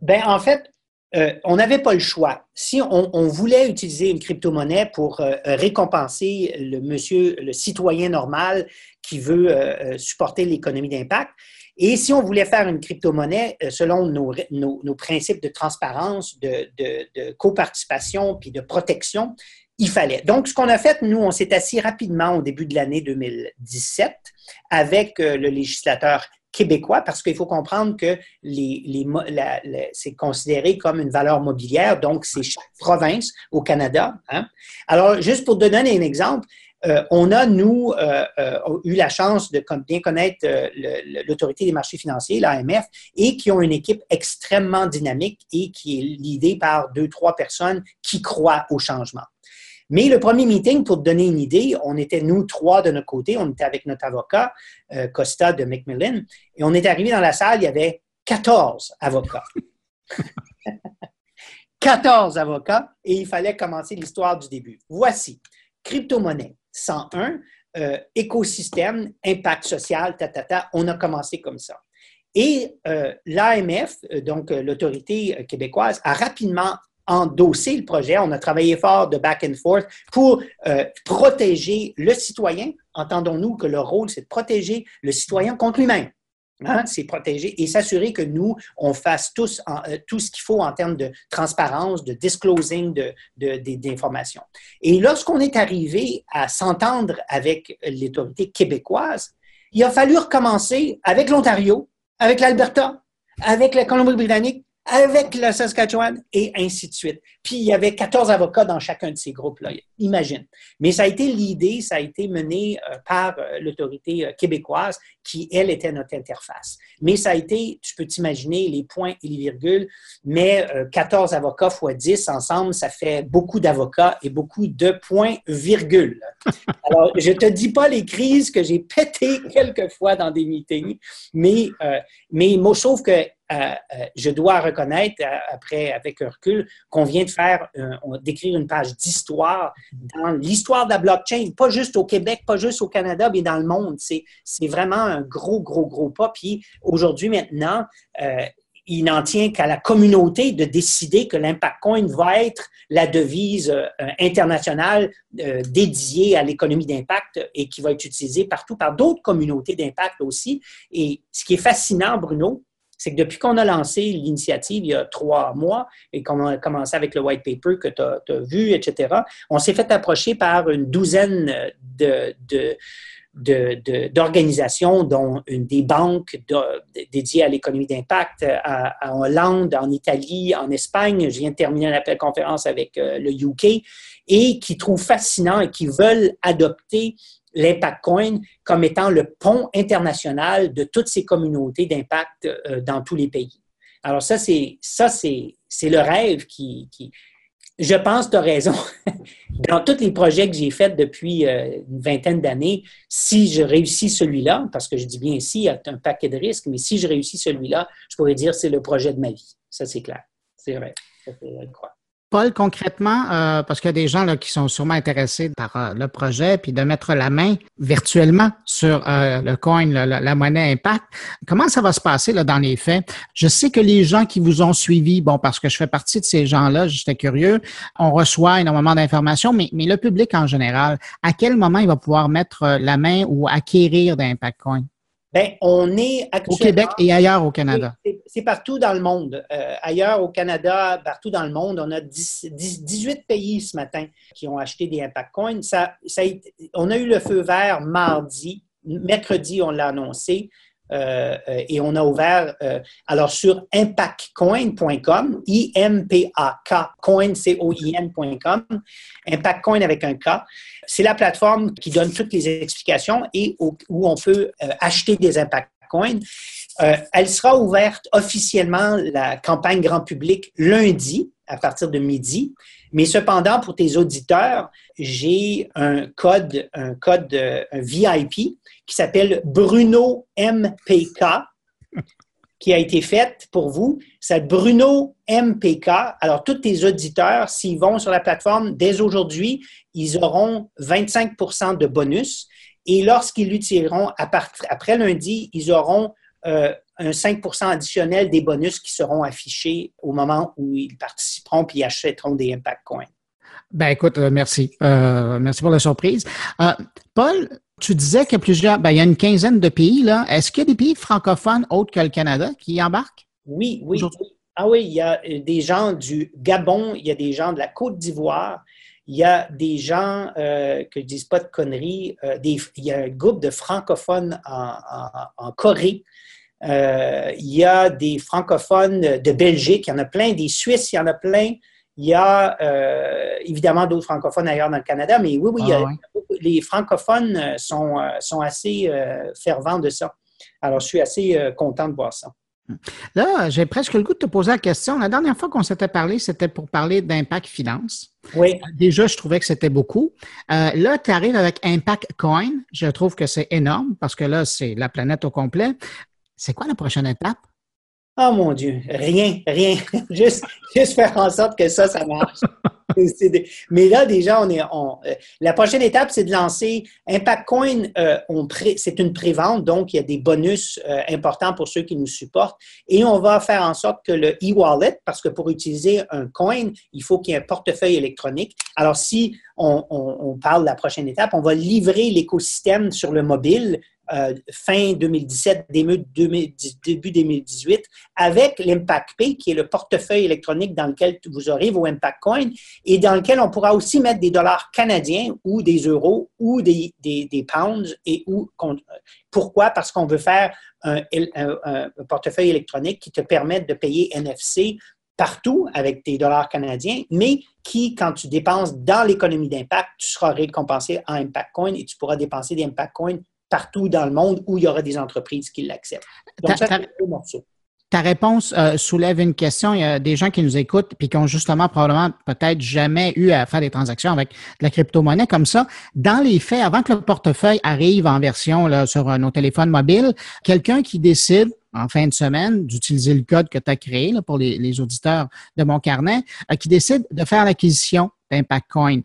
Ben, en fait, euh, on n'avait pas le choix. Si on, voulait utiliser une crypto-monnaie pour euh, récompenser le monsieur, le citoyen normal qui veut euh, supporter l'économie d'impact, et si on voulait faire une crypto-monnaie selon nos, principes de transparence, de, de coparticipation puis de protection, il fallait. Donc, ce qu'on a fait, nous, on s'est assis rapidement au début de l'année 2017 avec le législateur québécois parce qu'il faut comprendre que les, c'est considéré comme une valeur mobilière, donc c'est chaque province au Canada. Hein. Alors, juste pour donner un exemple, euh, on a, nous, euh, euh, eu la chance de bien connaître l'autorité des marchés financiers, l'AMF, et qui ont une équipe extrêmement dynamique et qui est l'idée par deux, trois personnes qui croient au changement. Mais le premier meeting, pour te donner une idée, on était nous trois de notre côté, on était avec notre avocat, euh, Costa de Macmillan, et on est arrivé dans la salle, il y avait 14 avocats. [laughs] 14 avocats, et il fallait commencer l'histoire du début. Voici, crypto-monnaie 101, euh, écosystème, impact social, ta, ta, ta. On a commencé comme ça. Et euh, l'AMF, donc l'autorité québécoise, a rapidement endossé le projet. On a travaillé fort de back and forth pour protéger le citoyen. Entendons-nous que le rôle, c'est de protéger le citoyen contre lui-même. Hein, c'est protéger et s'assurer que nous, on fasse tous euh, tout ce qu'il faut en termes de transparence, de disclosing d'informations. De, et lorsqu'on est arrivé à s'entendre avec l'autorité québécoise, il a fallu recommencer avec l'Ontario, avec l'Alberta, avec la Colombie-Britannique, avec la Saskatchewan et ainsi de suite. Puis il y avait 14 avocats dans chacun de ces groupes-là, imagine. Mais ça a été l'idée, ça a été mené euh, par euh, l'autorité euh, québécoise qui, elle, était notre interface. Mais ça a été, tu peux t'imaginer les points et les virgules, mais 14 avocats fois 10 ensemble, ça fait beaucoup d'avocats et beaucoup de points virgules. [laughs] Alors, je te dis pas les crises que j'ai pétées [laughs] quelquefois dans des meetings, mais, mais sauf que euh, euh, je dois reconnaître, euh, après, avec recul, qu'on vient de faire, d'écrire une page d'histoire dans l'histoire de la blockchain, pas juste au Québec, pas juste au Canada, mais dans le monde. C'est vraiment un gros, gros, gros pas. Puis aujourd'hui, maintenant, il n'en tient qu'à la communauté de décider que l'impact coin va être la devise internationale dédiée à l'économie d'impact et qui va être utilisée partout par d'autres communautés d'impact aussi. Et ce qui est fascinant, Bruno, c'est que depuis qu'on a lancé l'initiative il y a trois mois et qu'on a commencé avec le white paper que tu as, vu, etc., on s'est fait approcher par une douzaine d'organisations, dont une des banques dédiées à l'économie d'impact en Hollande, en Italie, en Espagne. Je viens de terminer la conférence avec euh, le UK et qui trouvent fascinant et qui veulent adopter l'impact coin comme étant le pont international de toutes ces communautés d'impact euh, dans tous les pays. Alors ça, c'est ça, c'est, c'est le rêve qui, qui je pense, tu as raison. [laughs] Dans tous les projets que j'ai faits depuis euh, une vingtaine d'années, si je réussis celui-là, parce que je dis bien si, il y a un paquet de risques, mais si je réussis celui-là, je pourrais dire c'est le projet de ma vie. Ça, c'est clair. C'est vrai. Ça. Paul, concrètement, euh, parce qu'il y a des gens là, qui sont sûrement intéressés par euh, le projet, puis de mettre la main virtuellement sur euh, le coin, la, monnaie Impact, comment ça va se passer là, dans les faits? Je sais que les gens qui vous ont suivi, bon, parce que je fais partie de ces gens-là, j'étais curieux, on reçoit énormément d'informations, mais, mais le public en général, à quel moment il va pouvoir mettre la main ou acquérir d'Impact Coin? Bien, on est actuellement... Au Québec et ailleurs au Canada. C'est partout dans le monde. Euh, ailleurs au Canada, partout dans le monde, on a 18 pays ce matin qui ont acheté des Impact Coins. Ça, ça on a eu le feu vert mardi. Mercredi, on l'a annoncé. Euh, euh, et on a ouvert, euh, alors sur impactcoin.com, I-M-P-A-K, coin, C-O-I-N.com, impactcoin avec un K. C'est la plateforme qui donne toutes les explications et où, on peut acheter des impact coins. elle sera ouverte officiellement, la campagne grand public, lundi à partir de midi. Mais cependant, pour tes auditeurs, j'ai un code, un code un VIP qui s'appelle Bruno MPK, qui a été fait pour vous. C'est Bruno MPK. Alors, tous tes auditeurs, s'ils vont sur la plateforme dès aujourd'hui, ils auront 25% de bonus. Et lorsqu'ils l'utiliseront après lundi, ils auront euh, un 5% additionnel des bonus qui seront affichés au moment où ils participeront puis achèteront des Impact Coins. Ben écoute, euh, merci. Euh, merci pour la surprise. Paul, tu disais qu'il y a plusieurs, ben, il y a une quinzaine de pays, là. Est-ce qu'il y a des pays francophones autres que le Canada qui embarquent? Oui, oui. Ah oui, il y a euh, des gens du Gabon, il y a des gens de la Côte d'Ivoire, il y a des gens euh, que je ne dis pas de conneries, euh, il y a un groupe de francophones en, Corée, il y a des francophones de Belgique, il y en a plein, des Suisses, il y en a plein. Il y a évidemment d'autres francophones ailleurs dans le Canada, mais oui, oui, il y a, ah les francophones euh, sont, euh, sont assez euh, fervents de ça. Alors, je suis assez content de voir ça. Là, j'ai presque le goût de te poser la question. La dernière fois qu'on s'était parlé, c'était pour parler d'impact finance. Oui. Déjà, je trouvais que c'était beaucoup. là, tu arrives avec Impact Coin. Je trouve que c'est énorme parce que là, c'est la planète au complet. C'est quoi la prochaine étape? Oh mon Dieu, rien, rien. [laughs] juste, juste faire en sorte que ça, ça marche. [laughs] mais là, déjà, on est. Euh, la prochaine étape, c'est de lancer Impact Coin. Euh, c'est une prévente, donc il y a des bonus euh, importants pour ceux qui nous supportent. Et on va faire en sorte que le e-wallet, parce que pour utiliser un coin, il faut qu'il y ait un portefeuille électronique. Alors, si on, on parle de la prochaine étape, on va livrer l'écosystème sur le mobile euh, fin 2017, début 2018, avec l'Impact Pay, qui est le portefeuille électronique dans lequel vous aurez vos Impact Coins et dans lequel on pourra aussi mettre des dollars canadiens ou des euros ou des, des, pounds. Et pourquoi? Parce qu'on veut faire un, portefeuille électronique qui te permette de payer NFC partout avec tes dollars canadiens, mais qui, quand tu dépenses dans l'économie d'impact, tu seras récompensé en Impact Coin et tu pourras dépenser des Impact Coins partout dans le monde où il y aura des entreprises qui l'acceptent. Donc, ça, c'est Ta réponse euh, soulève une question. Il y a des gens qui nous écoutent et qui ont justement probablement peut-être jamais eu à faire des transactions avec de la crypto-monnaie comme ça. Dans les faits, avant que le portefeuille arrive en version là, sur euh, nos téléphones mobiles, quelqu'un qui décide en fin de semaine d'utiliser le code que tu as créé pour les, auditeurs de mon carnet, euh, qui décide de faire l'acquisition d'Impact Coin.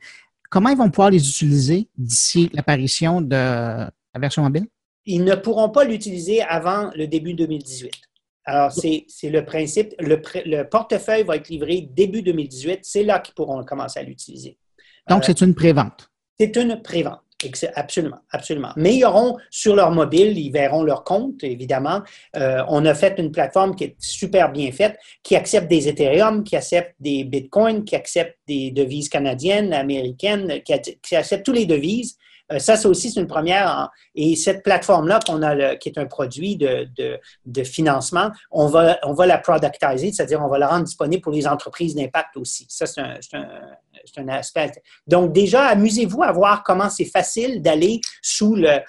Comment ils vont pouvoir les utiliser d'ici l'apparition de version mobile? Ils ne pourront pas l'utiliser avant le début 2018. Alors, c'est le principe. Le, portefeuille va être livré début 2018. C'est là qu'ils pourront commencer à l'utiliser. Donc, c'est une prévente. C'est une prévente. Absolument, absolument. Mais ils auront sur leur mobile, ils verront leur compte, évidemment. Euh, on a fait une plateforme qui est super bien faite, qui accepte des Ethereum, qui accepte des Bitcoins, qui accepte des devises canadiennes, américaines, qui, qui accepte toutes les devises. Euh, ça, c'est aussi une première. Et cette plateforme-là qu'on a, qui est un produit de, de, financement, on va, on va la productiser, c'est-à-dire on va la rendre disponible pour les entreprises d'impact aussi. Ça, c'est un, un, aspect. Donc, déjà, amusez-vous à voir comment c'est facile d'aller sous le,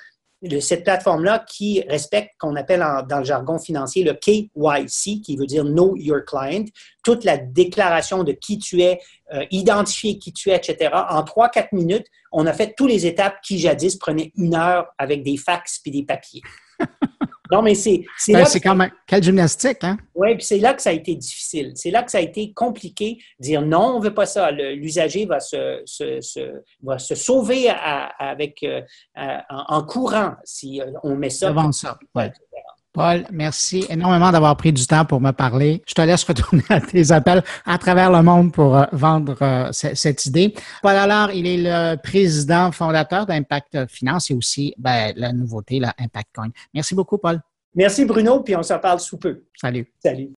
de cette plateforme-là qui respecte qu'on appelle dans le jargon financier le KYC, qui veut dire Know Your Client, toute la déclaration de qui tu es, euh, identifier qui tu es, etc. En trois, quatre minutes, on a fait toutes les étapes qui jadis prenaient une heure avec des fax et des papiers. [laughs] Non, mais c'est. C'est ben, quand même. Quelle gymnastique, hein? Oui, puis c'est là que ça a été difficile. C'est là que ça a été compliqué. Dire non, on ne veut pas ça. L'usager va se, va se sauver avec, euh, en, courant si euh, on met ça. Avant ça, ouais. Paul, merci énormément d'avoir pris du temps pour me parler. Je te laisse retourner à tes appels à travers le monde pour euh, vendre cette idée. Paul Allard, il est le président fondateur d'Impact Finance et aussi ben, la nouveauté, la Impact Coin. Merci beaucoup, Paul. Merci, Bruno, puis on se parle sous peu. Salut. Salut.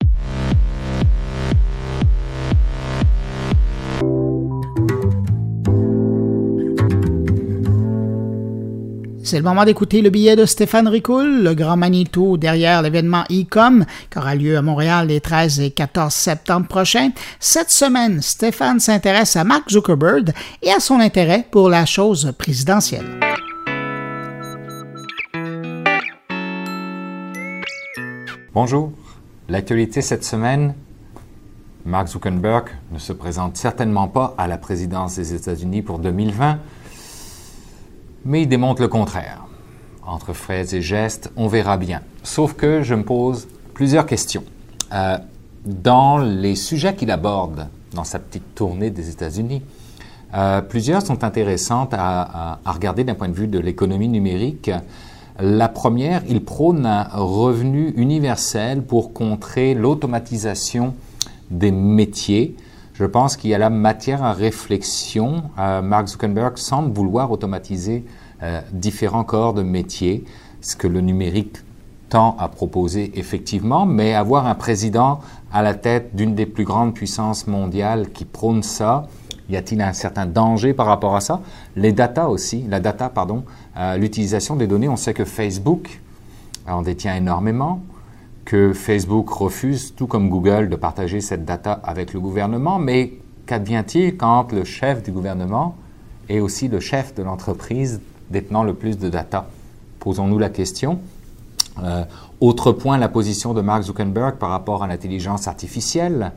C'est le moment d'écouter le billet de Stéphane Ricoul, le grand Manitou derrière l'événement e-com qui aura lieu à Montréal les 13 et 14 septembre prochains. Cette semaine, Stéphane s'intéresse à Mark Zuckerberg et à son intérêt pour la chose présidentielle. Bonjour. L'actualité cette semaine, Mark Zuckerberg ne se présente certainement pas à la présidence des États-Unis pour 2020 mais il démontre le contraire. Entre phrases et gestes, on verra bien. Sauf que je me pose plusieurs questions. Euh, dans les sujets qu'il aborde dans sa petite tournée des États-Unis, euh, plusieurs sont intéressantes à, à regarder d'un point de vue de l'économie numérique. La première, il prône un revenu universel pour contrer l'automatisation des métiers. Je pense qu'il y a la matière à réflexion. Euh, Mark Zuckerberg semble vouloir automatiser euh, différents corps de métiers, ce que le numérique tend à proposer effectivement, mais avoir un président à la tête d'une des plus grandes puissances mondiales qui prône ça, y a-t-il un certain danger par rapport à ça? Les data aussi, la data, pardon, euh, l'utilisation des données. On sait que Facebook en détient énormément que Facebook refuse, tout comme Google, de partager cette data avec le gouvernement. Mais qu'advient-il quand le chef du gouvernement est aussi le chef de l'entreprise détenant le plus de data? Posons-nous la question. Euh, autre point, la position de Mark Zuckerberg par rapport à l'intelligence artificielle,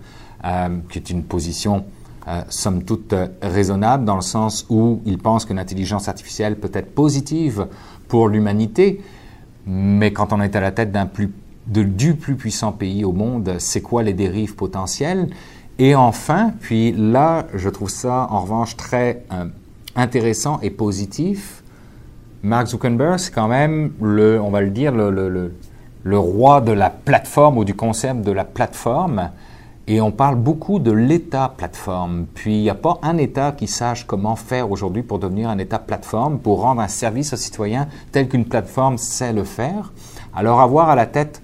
euh, qui est une position euh, somme toute raisonnable dans le sens où il pense que l'intelligence artificielle peut être positive pour l'humanité, mais quand on est à la tête d'un plus de, du plus puissant pays au monde, c'est quoi les dérives potentielles? Et enfin, puis là, je trouve ça en revanche très euh, intéressant et positif. Mark Zuckerberg, c'est quand même le, on va le dire, le, le, roi de la plateforme ou du concept de la plateforme. Et on parle beaucoup de l'État plateforme. Puis il n'y a pas un État qui sache comment faire aujourd'hui pour devenir un État plateforme, pour rendre un service aux citoyens tel qu'une plateforme sait le faire. Alors avoir à la tête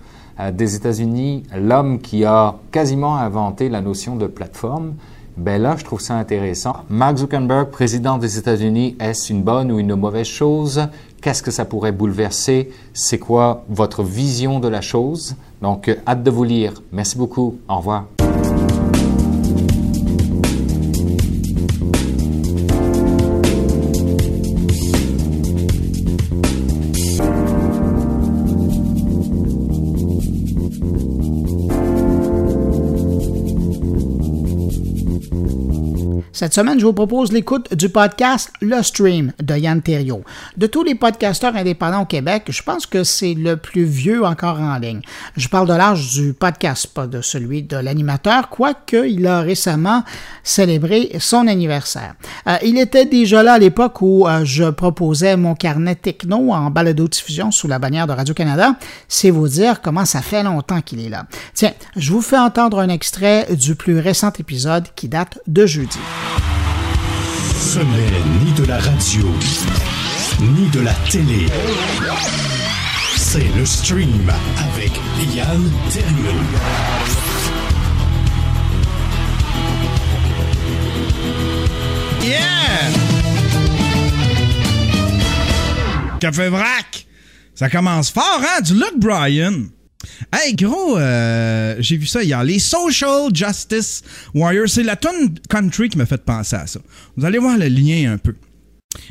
des États-Unis l'homme qui a quasiment inventé la notion de plateforme, ben là, je trouve ça intéressant. Mark Zuckerberg, président des États-Unis, est-ce une bonne ou une mauvaise chose? Qu'est-ce que ça pourrait bouleverser? C'est quoi votre vision de la chose? Donc, euh, hâte de vous lire. Merci beaucoup. Au revoir. Cette semaine, je vous propose l'écoute du podcast Le Stream de Yann Thériault. De tous les podcasteurs indépendants au Québec, je pense que c'est le plus vieux encore en ligne. Je parle de l'âge du podcast, pas de celui de l'animateur, quoique il a récemment célébré son anniversaire. Euh, il était déjà là à l'époque où euh, je proposais mon carnet techno en balado-diffusion sous la bannière de Radio-Canada. C'est vous dire comment ça fait longtemps qu'il est là. Tiens, je vous fais entendre un extrait du plus récent épisode qui date de jeudi. Ce n'est ni de la radio, ni de la télé. C'est le stream avec Yann Terriot. Yeah! Café Vrac! Ça commence fort, hein? Du Luke Bryan. Hey, gros, euh, j'ai vu ça hier. Les Social Justice Warriors, c'est la tune country qui m'a fait penser à ça. Vous allez voir le lien un peu.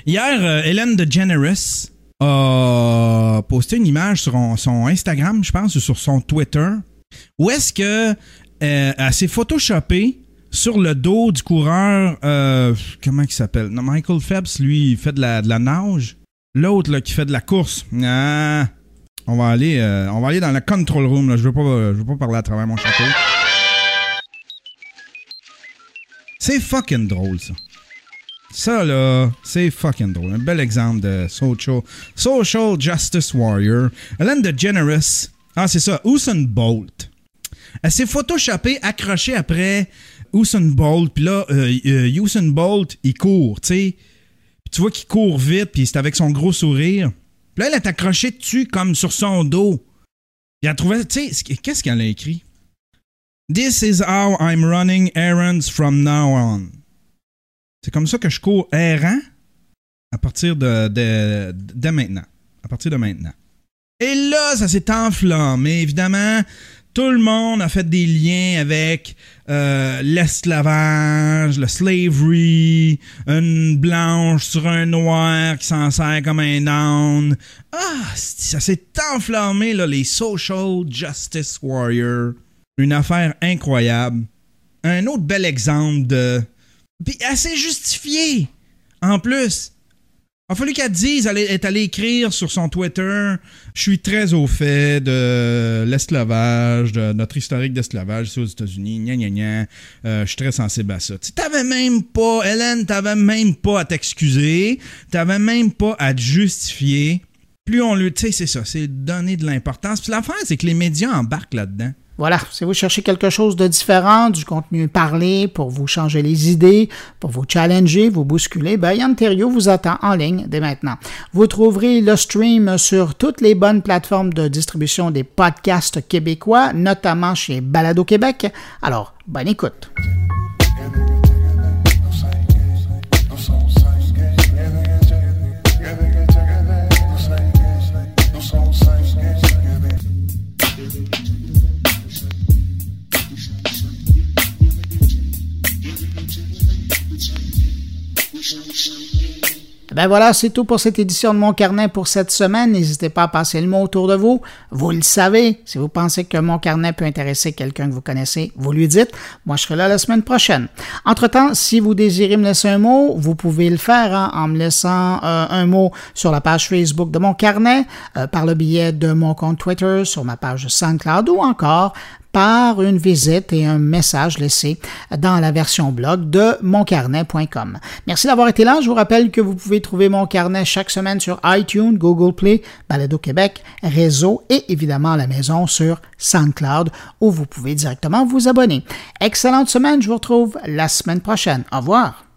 Hier, euh, Hélène DeGeneres a posté une image sur son Instagram, je pense, ou sur son Twitter, où est-ce que euh, elle s'est photoshopée sur le dos du coureur, euh, comment il s'appelle? Michael Phelps, lui, il fait de la, de la nage. L'autre, là, qui fait de la course. Ah, on va aller, euh, on va aller dans le control room. Là. Je veux pas, veux pas parler à travers mon chapeau. C'est fucking drôle, ça. Ça, là, c'est fucking drôle. Un bel exemple de social, social justice warrior. Hélène DeGeneres. Ah, c'est ça. Usain Bolt. Elle s'est photoshopée, accrochée après Usain Bolt. Puis là, euh, euh, Usain Bolt, il court, tu sais. Tu vois qu'il court vite, puis c'est avec son gros sourire. Puis là, elle est accrochée dessus comme sur son dos. Il a trouvé, tu sais, qu'est-ce qu'elle a écrit? This is how I'm running errands from now on. C'est comme ça que je cours errant à partir de, de, de maintenant. À partir de maintenant. Et là, ça s'est enflammé, évidemment. Tout le monde a fait des liens avec euh, l'esclavage, le slavery, une blanche sur un noir qui s'en sert comme un âne. Ah, ça s'est enflammé, là, les social justice warriors. Une affaire incroyable. Un autre bel exemple de... Puis assez justifié, en plus. Il a fallu qu'elle dise, elle est allée écrire sur son Twitter Je suis très au fait de l'esclavage, de notre historique d'esclavage aux États-Unis, gna gna gna. Euh, je suis très sensible à ça. Tu t'avais même pas, Hélène, t'avais même pas à t'excuser, t'avais même pas à te justifier. Plus on le. Tu sais, c'est ça, c'est donner de l'importance. Puis l'affaire, c'est que les médias embarquent là-dedans. Voilà, si vous cherchez quelque chose de différent, du contenu parlé pour vous changer les idées, pour vous challenger, vous bousculer, ben Yann vous attend en ligne dès maintenant. Vous trouverez le stream sur toutes les bonnes plateformes de distribution des podcasts québécois, notamment chez Balado Québec. Alors, bonne écoute. Ben voilà, c'est tout pour cette édition de Mon Carnet pour cette semaine. N'hésitez pas à passer le mot autour de vous. Vous le savez, si vous pensez que Mon Carnet peut intéresser quelqu'un que vous connaissez, vous lui dites. Moi, je serai là la semaine prochaine. Entre-temps, si vous désirez me laisser un mot, vous pouvez le faire hein, en me laissant euh, un mot sur la page Facebook de Mon Carnet, euh, par le biais de mon compte Twitter, sur ma page SoundCloud ou encore par une visite et un message laissé dans la version blog de moncarnet.com. Merci d'avoir été là. Je vous rappelle que vous pouvez trouver mon carnet chaque semaine sur iTunes, Google Play, Balado Québec, Réseau et évidemment la maison sur SoundCloud où vous pouvez directement vous abonner. Excellente semaine. Je vous retrouve la semaine prochaine. Au revoir.